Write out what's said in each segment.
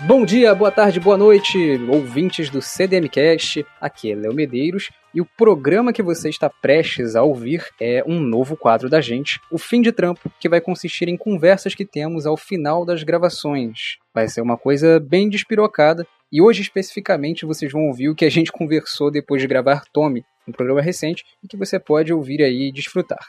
Bom dia, boa tarde, boa noite, ouvintes do CDMcast. Aqui é Léo Medeiros e o programa que você está prestes a ouvir é um novo quadro da gente, o Fim de Trampo, que vai consistir em conversas que temos ao final das gravações. Vai ser uma coisa bem despirocada e hoje especificamente vocês vão ouvir o que a gente conversou depois de gravar Tommy, um programa recente e que você pode ouvir aí e desfrutar.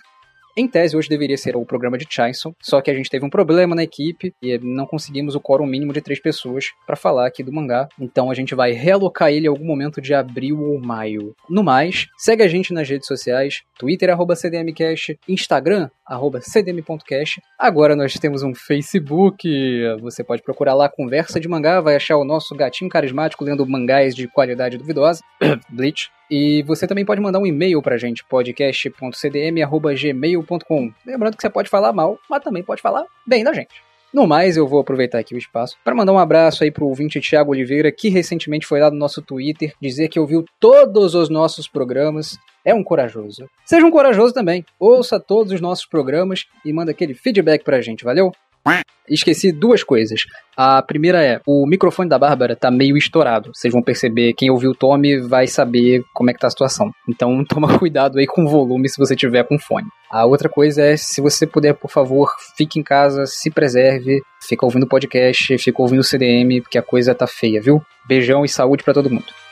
Em tese, hoje deveria ser o programa de Chainsaw, só que a gente teve um problema na equipe e não conseguimos o quórum mínimo de três pessoas para falar aqui do mangá. Então a gente vai realocar ele em algum momento de abril ou maio. No mais, segue a gente nas redes sociais, Twitter, arroba CDMcast, Instagram, arroba cdm.cast. Agora nós temos um Facebook, você pode procurar lá Conversa de Mangá, vai achar o nosso gatinho carismático lendo mangás de qualidade duvidosa, Bleach. E você também pode mandar um e-mail pra gente, podcast.cdm.gmail.com. Lembrando que você pode falar mal, mas também pode falar bem da gente. No mais, eu vou aproveitar aqui o espaço para mandar um abraço aí pro ouvinte Thiago Oliveira, que recentemente foi lá no nosso Twitter dizer que ouviu todos os nossos programas. É um corajoso. Seja um corajoso também. Ouça todos os nossos programas e manda aquele feedback pra gente, valeu? Esqueci duas coisas. A primeira é, o microfone da Bárbara tá meio estourado. Vocês vão perceber, quem ouviu o Tommy vai saber como é que tá a situação. Então toma cuidado aí com o volume se você tiver com fone. A outra coisa é, se você puder, por favor, fique em casa, se preserve, fica ouvindo podcast, fica ouvindo CDM, porque a coisa tá feia, viu? Beijão e saúde para todo mundo.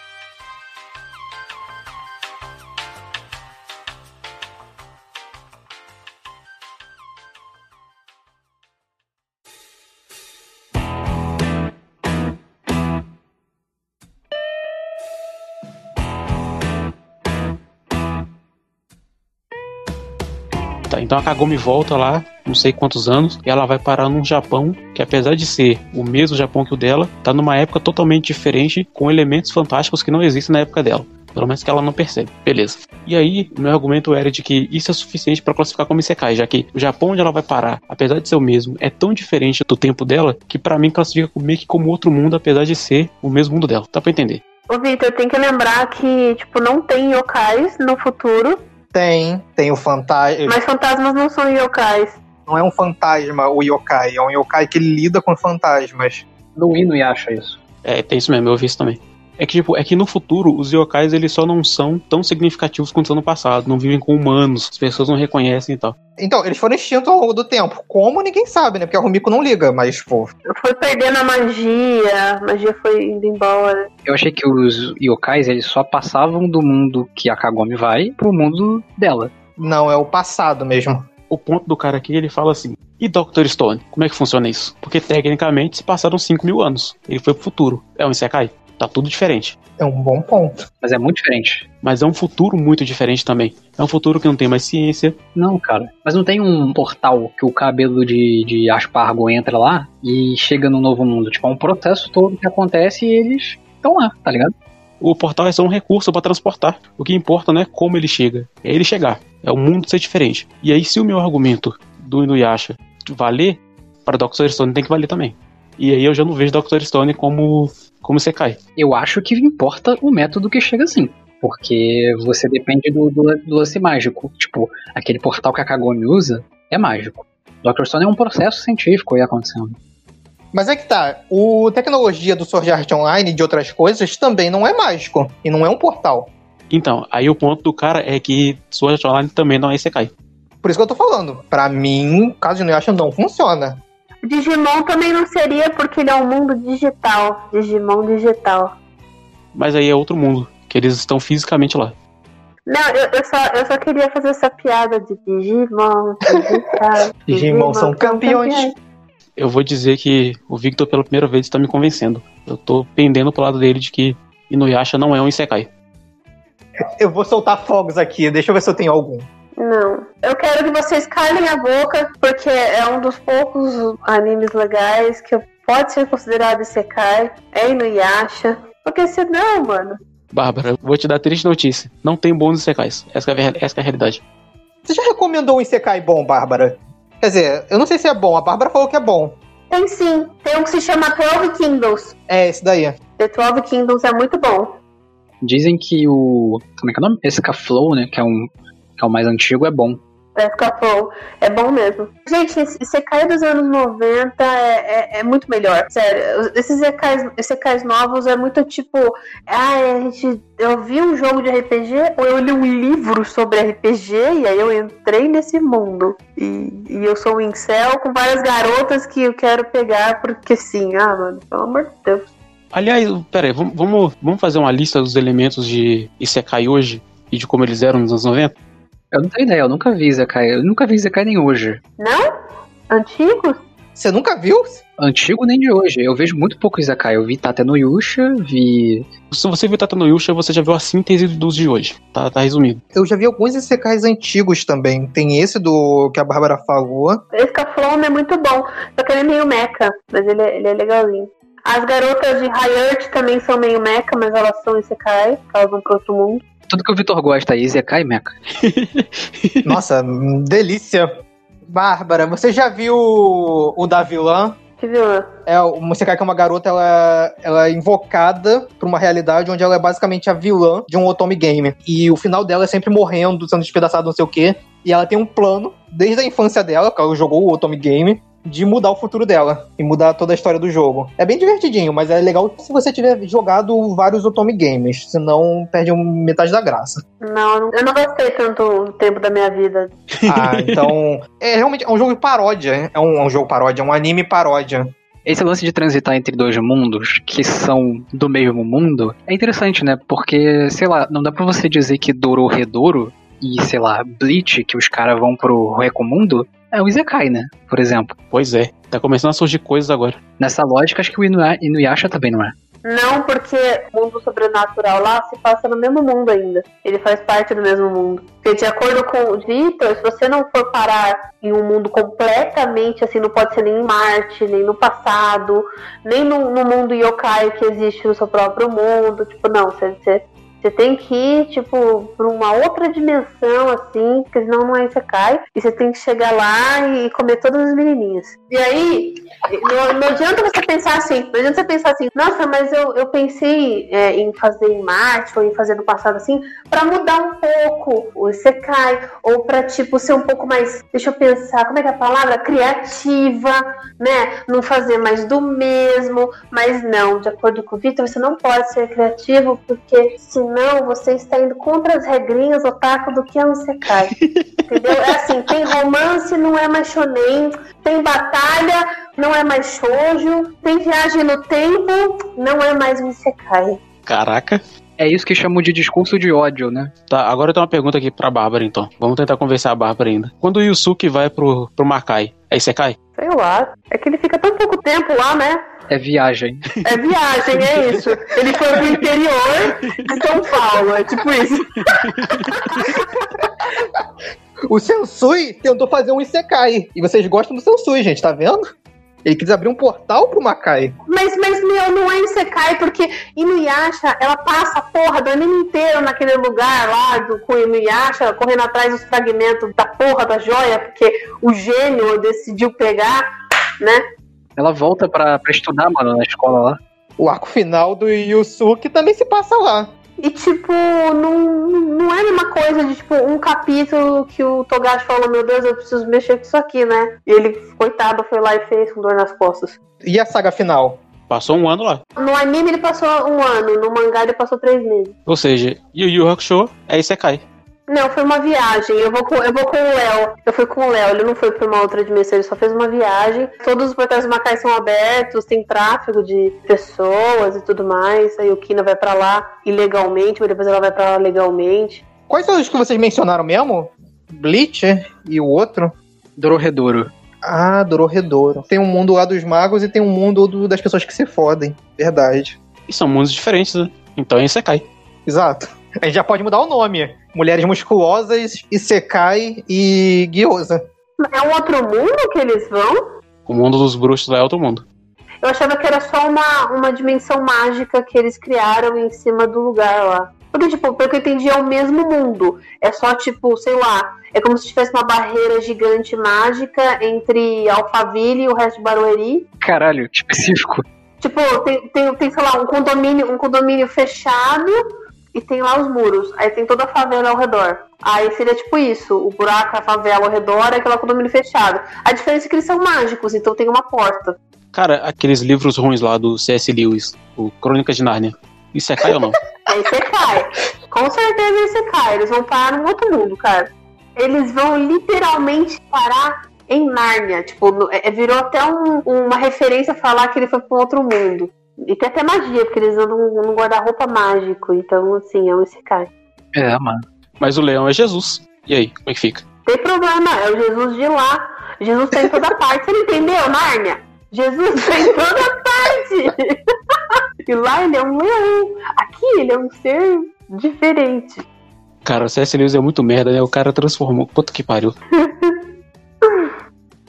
Tá, então a Kagome volta lá, não sei quantos anos, e ela vai parar num Japão que, apesar de ser o mesmo Japão que o dela, tá numa época totalmente diferente, com elementos fantásticos que não existem na época dela. Pelo menos que ela não percebe. Beleza. E aí, meu argumento era de que isso é suficiente para classificar como Isekai, já que o Japão onde ela vai parar, apesar de ser o mesmo, é tão diferente do tempo dela que para mim classifica meio que como outro mundo, apesar de ser o mesmo mundo dela. Dá pra entender? Ô, Victor, tem que lembrar que, tipo, não tem yokais no futuro. Tem, tem o fantasma. Mas fantasmas não são yokais. Não é um fantasma o yokai, é um yokai que lida com fantasmas. No Inuyasha isso. É, tem isso mesmo, eu ouvi isso também. É que, tipo, é que no futuro os yokais eles só não são tão significativos quanto são no passado. Não vivem com humanos, as pessoas não reconhecem e tal. Então, eles foram extintos ao longo do tempo. Como ninguém sabe, né? Porque a Rumiko não liga, mas, pô. Foi perdendo a magia, a magia foi indo embora. Eu achei que os yokais eles só passavam do mundo que a Kagome vai pro mundo dela. Não, é o passado mesmo. O ponto do cara aqui, ele fala assim: e Dr. Stone? Como é que funciona isso? Porque tecnicamente se passaram 5 mil anos. Ele foi pro futuro. É um Isekai? Tá tudo diferente. É um bom ponto. Mas é muito diferente. Mas é um futuro muito diferente também. É um futuro que não tem mais ciência. Não, cara. Mas não tem um portal que o cabelo de, de aspargo entra lá e chega no novo mundo. Tipo, é um processo todo que acontece e eles estão lá, tá ligado? O portal é só um recurso para transportar. O que importa não é como ele chega, é ele chegar. É o mundo ser diferente. E aí, se o meu argumento do Inuyasha valer, para Dr. Stone tem que valer também. E aí eu já não vejo Dr. Stone como, como Sekai. Eu acho que importa o método que chega assim. Porque você depende do, do, do lance mágico. Tipo, aquele portal que a Kagome usa é mágico. Dr. Stone é um processo científico aí acontecendo. Mas é que tá, o tecnologia do Sword Art Online e de outras coisas também não é mágico. E não é um portal. Então, aí o ponto do cara é que Sword Art Online também não é Sekai. Por isso que eu tô falando. Pra mim, o caso de Inuyasha não funciona. Digimon também não seria porque ele é um mundo digital. Digimon digital. Mas aí é outro mundo, que eles estão fisicamente lá. Não, eu, eu só, eu só queria fazer essa piada de Digimon, digital. Digimon são campeões. Eu vou dizer que o Victor pela primeira vez está me convencendo. Eu tô pendendo pro lado dele de que Inuyasha não é um Isekai. Eu vou soltar fogos aqui, deixa eu ver se eu tenho algum. Não. Eu quero que vocês calem a boca, porque é um dos poucos animes legais que pode ser considerado Isekai. É Inuyasha. Porque senão, mano. Bárbara, vou te dar triste notícia. Não tem bônus Isekais. Essa é, a, essa é a realidade. Você já recomendou um Isekai bom, Bárbara? Quer dizer, eu não sei se é bom, a Bárbara falou que é bom. Tem sim. Tem um que se chama 12 Kingdoms. É, esse daí. The 12 Kingdoms é muito bom. Dizem que o. Como é que é o nome? Escaflow, né? Que é, um, que é o mais antigo, é bom. Vai ficar flow. É bom mesmo. Gente, esse Sekai dos anos 90 é, é, é muito melhor. Sério, esses Sekais, Sekais novos é muito tipo. Ah, a gente. Eu vi um jogo de RPG, ou eu li um livro sobre RPG, e aí eu entrei nesse mundo. E, e eu sou um incel com várias garotas que eu quero pegar, porque sim. Ah, mano, pelo amor de Deus. Aliás, pera aí, vamos, vamos, vamos fazer uma lista dos elementos de Isekai hoje e de como eles eram nos anos 90? Eu não tenho ideia, eu nunca vi Zekai. Eu nunca vi Zekai nem hoje. Não? Antigos? Você nunca viu? Antigo nem de hoje. Eu vejo muito pouco Izakai. Eu vi Tata no Yusha, vi. Se você viu Tata no Yusha, você já viu a síntese dos de hoje. Tá, tá resumido. Eu já vi alguns Isekais antigos também. Tem esse do que a Bárbara falou. Esse Caflome é muito bom. Só que ele é meio meca, mas ele é, ele é legalzinho. As garotas de High também são meio meca, mas elas são Isekai, elas vão pro outro mundo. Tudo que o Vitor gosta aí, Zekai e Mecha. Nossa, delícia. Bárbara, você já viu o, da vilã? Que vilã? É, o Isekai que é uma garota, ela, ela é invocada pra uma realidade onde ela é basicamente a vilã de um otome game. E o final dela é sempre morrendo, sendo despedaçado, não sei o quê. E ela tem um plano, desde a infância dela, que ela jogou o otome game, de mudar o futuro dela e mudar toda a história do jogo. É bem divertidinho, mas é legal se você tiver jogado vários Otome Games, senão perde metade da graça. Não, eu não gostei tanto o tempo da minha vida. Ah, então. é realmente é um jogo de paródia. É um, é um jogo paródia, é um anime paródia. Esse lance de transitar entre dois mundos, que são do mesmo mundo, é interessante, né? Porque, sei lá, não dá pra você dizer que Dororedoro e, sei lá, Bleach, que os caras vão pro Recomundo, é o Izekai, né? Por exemplo. Pois é, tá começando a surgir coisas agora. Nessa lógica, acho que o Inuyasha, Inuyasha também não é. Não, porque o mundo sobrenatural lá se passa no mesmo mundo ainda. Ele faz parte do mesmo mundo. Porque de acordo com o Vitor, se você não for parar em um mundo completamente assim, não pode ser nem em Marte, nem no passado, nem no, no mundo yokai que existe no seu próprio mundo. Tipo, não, você, você você tem que ir, tipo, pra uma outra dimensão, assim, porque senão não é cai. E você tem que chegar lá e comer todas as menininhas. E aí, não, não adianta você pensar assim, não adianta você pensar assim, nossa, mas eu, eu pensei é, em fazer em Marte ou em fazer no passado assim, para mudar um pouco o Isekai, ou para tipo, ser um pouco mais, deixa eu pensar, como é que é a palavra? Criativa, né? Não fazer mais do mesmo, mas não, de acordo com o Victor, você não pode ser criativo, porque senão não, você está indo contra as regrinhas otaku do que é um Sekai. Entendeu? É assim, tem romance, não é mais shonen, tem batalha, não é mais shoujo, tem viagem no tempo, não é mais um Sekai. Caraca. É isso que chamam de discurso de ódio, né? Tá, agora eu tenho uma pergunta aqui pra Bárbara, então. Vamos tentar conversar a Bárbara ainda. Quando o Yusuke vai pro, pro Makai, é Isekai? Sei lá. É que ele fica tão pouco tempo lá, né? É viagem. É viagem, é isso. Ele foi pro interior de São Paulo, é tipo isso. O Sensui tentou fazer um Isekai. E vocês gostam do Sensui, gente, tá vendo? Ele quis abrir um portal pro Makai. Mas, mas meu, não é Isekai, porque Inuyasha, ela passa a porra do anime inteiro naquele lugar lá do, com Inuyasha, correndo atrás dos fragmentos da porra da joia, porque o gênio decidiu pegar, né? Ela volta pra, pra estudar, mano, na escola lá. O arco final do Yusuke também se passa lá. E, tipo, não, não é a mesma coisa de, tipo, um capítulo que o Togashi falou, meu Deus, eu preciso mexer com isso aqui, né? E ele, coitado, foi lá e fez com dor nas costas. E a saga final? Passou um ano lá. No anime ele passou um ano, no mangá ele passou três meses. Ou seja, Yu Yu Hakusho é Isekai. Não, foi uma viagem. Eu vou com, eu vou com o Léo. Eu fui com o Léo. Ele não foi pra uma outra dimensão, ele só fez uma viagem. Todos os portais macais são abertos, tem tráfego de pessoas e tudo mais. Aí o Kina vai para lá ilegalmente, mas depois ela vai para lá legalmente. Quais são os que vocês mencionaram mesmo? Bleach e o outro? Dororedoro. Ah, Dororedoro. Tem um mundo lá dos magos e tem um mundo do, das pessoas que se fodem. Verdade. E são mundos diferentes, né? Então é Isekai. Exato. A gente já pode mudar o nome. Mulheres musculosas, Isekai e Gyoza. É um outro mundo que eles vão? O mundo dos bruxos lá é outro mundo. Eu achava que era só uma, uma dimensão mágica que eles criaram em cima do lugar lá. Porque, tipo, pelo que eu entendi, é o mesmo mundo. É só, tipo, sei lá, é como se tivesse uma barreira gigante mágica entre Alphaville e o resto de Barueri. Caralho, que específico. Tipo, tem, tem, tem, sei lá, um condomínio, um condomínio fechado e tem lá os muros. Aí tem toda a favela ao redor. Aí seria tipo isso: o buraco, a favela ao redor é aquela condomínio fechado. A diferença é que eles são mágicos, então tem uma porta. Cara, aqueles livros ruins lá do C.S. Lewis, o Crônicas de Nárnia. Isso é cai ou não? Aí você cai. Com certeza aí você cai. Eles vão parar num outro mundo, cara. Eles vão literalmente parar em Nárnia. Tipo, no- é, virou até um- uma referência falar que ele foi pra um outro mundo. E tem até magia, porque eles andam num guarda-roupa mágico. Então, assim, é um Isekai. É, mano. Mas o leão é Jesus. E aí, como é que fica? Tem problema, é o Jesus de lá. Jesus tá em toda parte. Você não entendeu, Nárnia? Jesus tá em toda parte. e lá ele é um leão. Aqui ele é um ser diferente. Cara, o C.S. Lewis é muito merda, né? O cara transformou. Puta que pariu.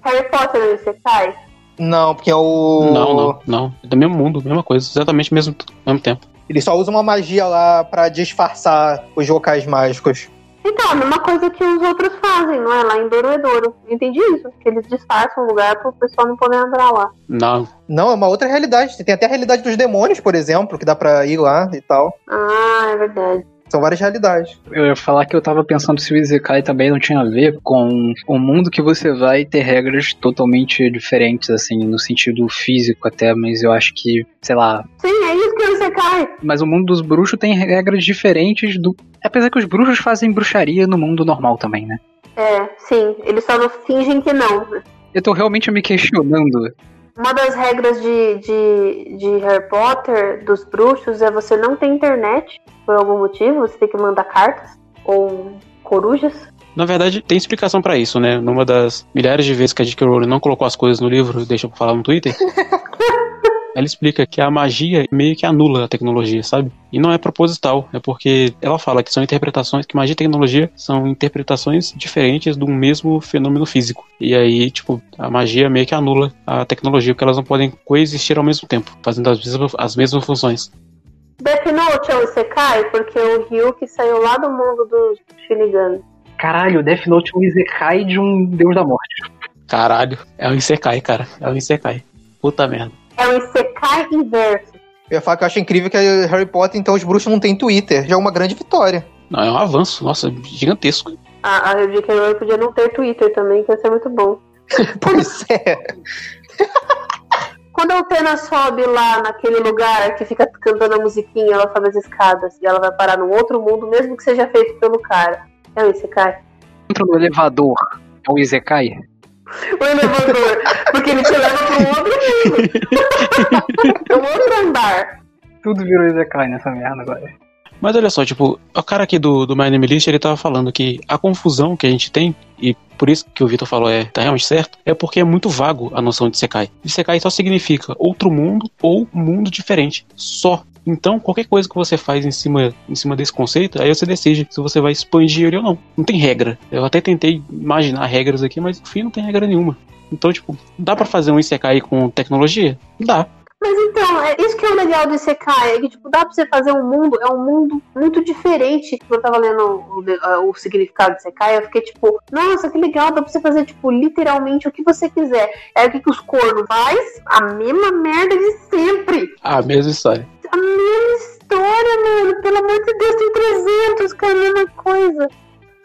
Harry Potter um Isekai? Não, porque é o. Não, não, não. É do mesmo mundo, mesma coisa. Exatamente o mesmo, mesmo tempo. Ele só usa uma magia lá pra disfarçar os locais mágicos. Então, a mesma coisa que os outros fazem, não é? Lá em Doroedoro. Entendi isso. Que eles disfarçam o lugar pro pessoal não poder entrar lá. Não. Não, é uma outra realidade. Tem até a realidade dos demônios, por exemplo, que dá pra ir lá e tal. Ah, é verdade. São várias realidades. Eu ia falar que eu tava pensando se o Isekai também não tinha a ver com o mundo que você vai ter regras totalmente diferentes, assim, no sentido físico até, mas eu acho que, sei lá. Sim, é isso que você cai. Mas o mundo dos bruxos tem regras diferentes do. Apesar que os bruxos fazem bruxaria no mundo normal também, né? É, sim. Eles só não fingem que não. Eu tô realmente me questionando. Uma das regras de, de, de Harry Potter, dos bruxos, é você não ter internet, por algum motivo, você tem que mandar cartas, ou corujas. Na verdade, tem explicação pra isso, né? Numa das milhares de vezes que a J.K. Rowling não colocou as coisas no livro, deixa pra falar no Twitter. Ela explica que a magia meio que anula a tecnologia, sabe? E não é proposital, é porque ela fala que são interpretações, que magia e tecnologia são interpretações diferentes de um mesmo fenômeno físico. E aí, tipo, a magia meio que anula a tecnologia, porque elas não podem coexistir ao mesmo tempo, fazendo as mesmas, as mesmas funções. Death Note é um Isekai, porque o Ryuki saiu lá do mundo dos Shinigami. Caralho, Death Note é um Isekai de um Deus da Morte. Caralho, é um Isekai, cara. É um Isekai. Puta merda. É um Isekai inverso. Eu ia falar que eu acho incrível que a Harry Potter, então, os bruxos não têm Twitter. Já é uma grande vitória. Não, é um avanço, nossa, gigantesco. A, a J.K. Rowling podia não ter Twitter também, que ia ser muito bom. Pois é. Quando a Utena sobe lá naquele lugar que fica cantando a musiquinha, ela sobe as escadas e ela vai parar num outro mundo, mesmo que seja feito pelo cara. É um Isekai. Entra no elevador, é um Isekai. O elevador, porque ele te leva para um outro mundo. é um outro andar. Tudo virou Isekai nessa merda agora. Mas olha só, tipo, o cara aqui do, do My Name List, ele tava falando que a confusão que a gente tem, e por isso que o Vitor falou é tá realmente certo, é porque é muito vago a noção de Sekai. De Sekai só significa outro mundo ou mundo diferente. Só. Então, qualquer coisa que você faz em cima, em cima desse conceito, aí você decide se você vai expandir ele ou não. Não tem regra. Eu até tentei imaginar regras aqui, mas no fim não tem regra nenhuma. Então, tipo, dá pra fazer um Isekai com tecnologia? Dá. Mas então, é isso que é o legal do Isekai, é que tipo, dá pra você fazer um mundo, é um mundo muito diferente. Quando eu tava lendo o, o, o significado do Isekai, eu fiquei tipo, nossa, que legal, dá pra você fazer, tipo, literalmente o que você quiser. É o que, que os cornos faz? A mesma merda de sempre. A mesma história. A mesma história, mano. Pelo amor de Deus, tem 300, cara, a mesma coisa.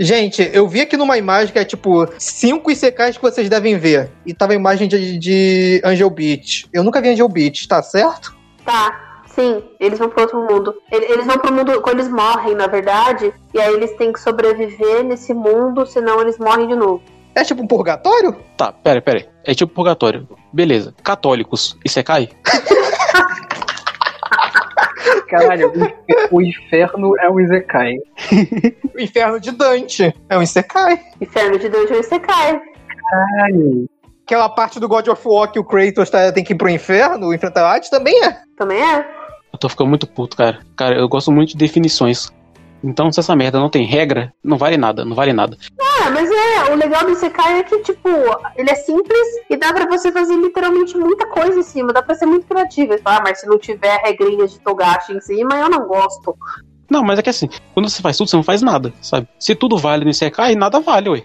Gente, eu vi aqui numa imagem que é tipo cinco Isekais que vocês devem ver. E tava a imagem de, de Angel Beach. Eu nunca vi Angel Beach, tá certo? Tá, sim, eles vão pro outro mundo. Ele- Eles vão pro mundo quando eles morrem, na verdade. E aí eles têm que sobreviver nesse mundo, senão eles morrem de novo. É tipo um purgatório? Tá, pera, pera. É tipo purgatório. Beleza. Católicos, Isekai? Caralho, o inferno é um Isekai. O inferno de Dante. É um Isekai. Inferno de Deus e Isekai. Caralho. Aquela parte do God of War que o Kratos tá- tem que ir pro inferno, enfrentar a Hades, também é. Também é. Eu tô ficando muito puto, cara. Cara, eu gosto muito de definições. Então, se essa merda não tem regra, não vale nada, não vale nada. Ah, mas é, o legal do Isekai é que, tipo, ele é simples e dá pra você fazer literalmente muita coisa em cima. Dá pra ser muito criativo. Ah, mas se não tiver regrinhas de Togashi em cima, eu não gosto. Não, mas é que assim, quando você faz tudo, você não faz nada, sabe? Se tudo vale no Isekai, nada vale, ué.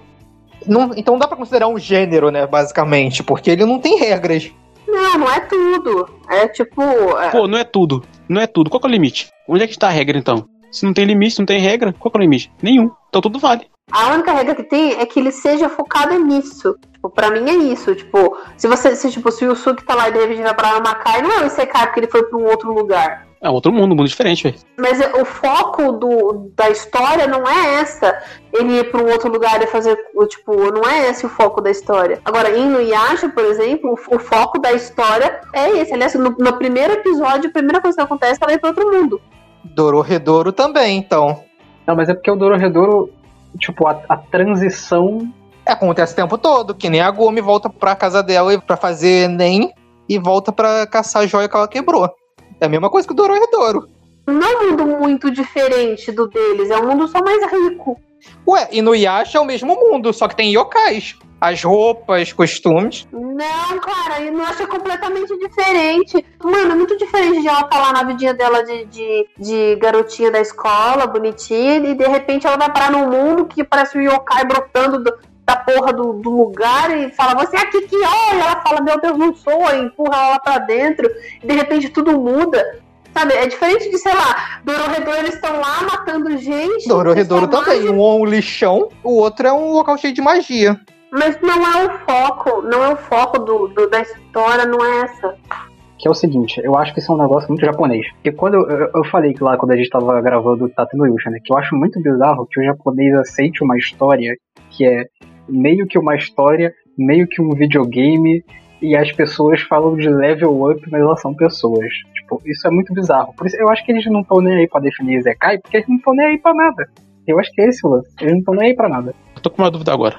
Não- então dá pra considerar um gênero, né, basicamente, porque ele não tem regras. Não, não é tudo. É tipo. é- Pô, não é tudo. Não é tudo. Qual que é o limite? Onde é que tá a regra, então? Se não tem limite, não tem regra, qual que é o limite? Nenhum. Então tudo vale. A única regra que tem é que ele seja focado nisso. Tipo, pra mim é isso. Tipo, se você. Se, tipo, se o Yusuke tá lá e de repente vai pra Makai, não é o Isekai porque ele foi pra um outro lugar. É outro mundo, um mundo diferente, velho. Mas o foco do, da história não é essa. Ele ir pra um outro lugar e fazer. Tipo, não é esse o foco da história. Agora, em Nuyasha, por exemplo, o, o foco da história é esse. Aliás, no, no primeiro episódio, a primeira coisa que acontece é ela ir pra outro mundo. Dororedoro também, então. Não, mas é porque o Dororedoro, tipo, a, a transição. É, acontece o tempo todo, que nem a Gumi volta pra casa dela pra fazer Enem e volta pra caçar a joia que ela quebrou. É a mesma coisa que o Dororedoro. Não é um mundo muito diferente do deles, é um mundo só mais rico. Ué, e no Yasha é o mesmo mundo, só que tem yokais. As roupas, costumes. Não, cara, eu não acho completamente diferente. Mano, é muito diferente de ela estar lá na vidinha dela de, de, de garotinha da escola, bonitinha, e de repente ela vai parar num mundo que parece um yokai brotando do- da porra do, do lugar e fala, você é aqui que olha, ela fala, meu Deus, não sou, e empurra ela pra dentro, e de repente tudo muda. Sabe, é diferente de, sei lá, Dororedor eles estão lá matando gente. Dororedoro eles também. Um é um lixão, o outro é um local cheio de magia. Mas não é o foco, não é o foco do, do- da história, não é essa. Que é o seguinte, eu acho que isso é um negócio muito japonês. Porque quando eu, eu, eu falei que lá quando a gente tava gravando o Tata no Yusha, né? Que eu acho muito bizarro que o japonês aceite uma história que é meio que uma história, meio que um videogame, e as pessoas falam de level up, mas elas são pessoas. Tipo, isso é muito bizarro. Por isso eu acho que eles não estão nem aí pra definir Zekai, porque eles não estão nem aí pra nada. Eu acho que é esse o lance. Eles não estão nem aí pra nada. Eu tô com uma dúvida agora.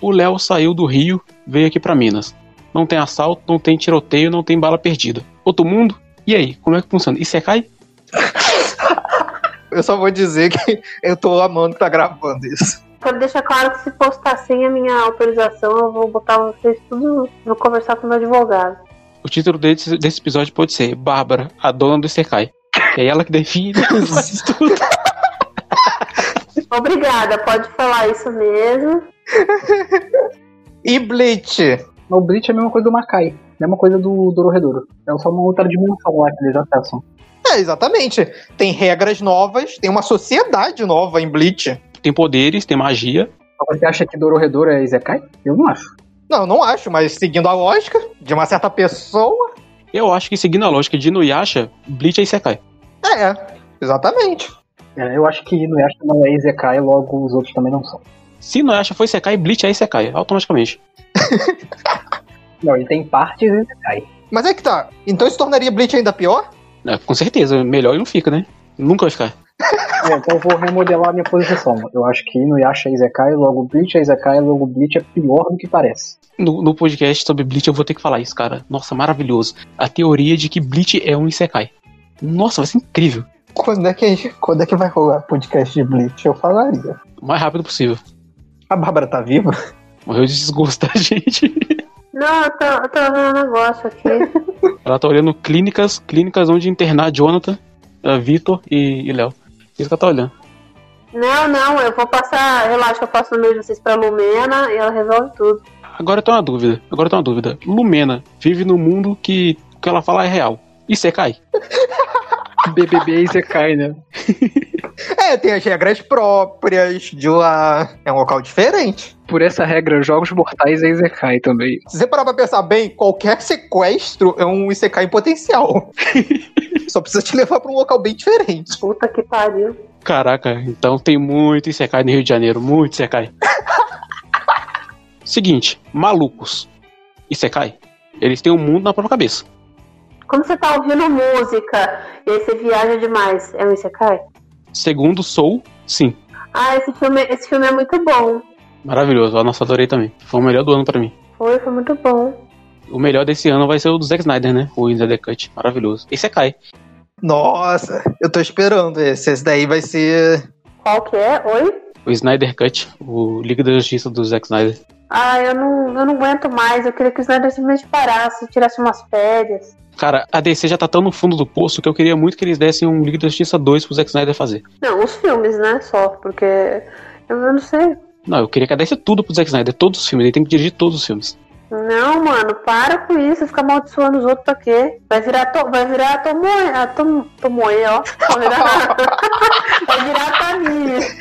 O Léo saiu do Rio, veio aqui pra Minas. Não tem assalto, não tem tiroteio, não tem bala perdida. Outro mundo? E aí, como é que funciona? E você cai? Eu só vou dizer que eu tô amando que tá gravando isso. Quero deixar claro que se postar sem a minha autorização, eu vou botar vocês tudo. Vou conversar com o meu advogado. O título desse, desse episódio pode ser Bárbara, a dona do Isekai. É ela que define tudo. Obrigada, pode falar isso mesmo. E Bleach? O Bleach é a mesma coisa do Makai. A mesma coisa do Dororedoro. É só uma outra dimensão lá que eles acessam. É, exatamente. Tem regras novas, tem uma sociedade nova em Bleach. Tem poderes, tem magia. Você acha que Dororedoro é Isekai? Eu não acho. Não, não acho, mas seguindo a lógica de uma certa pessoa, Eu acho que seguindo a lógica de Inuyasha, Bleach é Isekai. é, exatamente. É, eu acho que Inuyasha não é Isekai, logo os outros também não são. Se Inuyasha for Isekai, Bleach é Isekai, automaticamente. Não, ele tem partes Isekai. Mas é que tá. Então isso tornaria Bleach ainda pior? É, com certeza, melhor ele não fica, né? Nunca vai ficar. É, então eu vou remodelar a minha posição. Eu acho que Inuyasha é Isekai, logo Bleach é Isekai, logo Bleach é pior do que parece. No, no podcast sobre Bleach eu vou ter que falar isso, cara. Nossa, maravilhoso. A teoria de que Bleach é um Isekai. Nossa, vai ser incrível. Quando é que, quando é que vai rolar podcast de Bleach? Eu falaria. O mais rápido possível. A Bárbara tá viva? Morreu de desgosto da gente. Não, eu tô, eu tô vendo um negócio aqui. Ela tá olhando clínicas, clínicas onde internar Jonathan, eh, Vitor e, e Léo. Isso que ela tá olhando. não, não, eu vou passar. Relaxa, eu passo o número de vocês pra Lumena e ela resolve tudo. Agora eu tenho uma dúvida. Agora eu tenho uma dúvida. Lumena vive no mundo que o que ela fala é real. E Sekai? BBB é Isekai, né? É, tem as regras próprias de lá. É um local diferente. Por essa regra, Jogos Mortais é Isekai também. Se você parar pra pensar bem, qualquer sequestro é um Isekai em potencial. Só precisa te levar pra um local bem diferente. Puta que pariu. Caraca, então tem muito Isekai no Rio de Janeiro. Muito Isekai. Seguinte, malucos. Isekai. Eles têm um mundo na própria cabeça. Quando você tá ouvindo música e aí você viaja demais, é um Isekai? Segundo Soul, sim. Ah, esse filme, esse filme é muito bom. Maravilhoso. A nossa adorei também. Foi o melhor do ano pra mim. Foi, foi muito bom. O melhor desse ano vai ser o do Zack Snyder, né? O In the Cut. Maravilhoso. Esse é Kai. Nossa, eu tô esperando esse. Esse daí vai ser. Qual que é? Oi? O Snyder Cut. O Liga da Justiça do Zack Snyder. Ah, eu não, eu não aguento mais. Eu queria que o Snyder simplesmente parasse, tirasse umas férias. Cara, a DC já tá tão no fundo do poço que eu queria muito que eles dessem um Liga da Justiça 2 pro Zack Snyder fazer. Não, os filmes, né? Só, porque eu, não sei. Não, eu queria que desse tudo pro Zack Snyder, todos os filmes. Ele tem que dirigir todos os filmes. Não, mano, para com isso, fica amaldiçoando os outros pra quê? Vai virar, to, vai virar Tomoe, a tom, Tomoe, ó. Vai virar, Vai virar Tamires.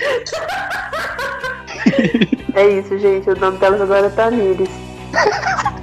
é isso, gente. O nome delas agora é Tamires.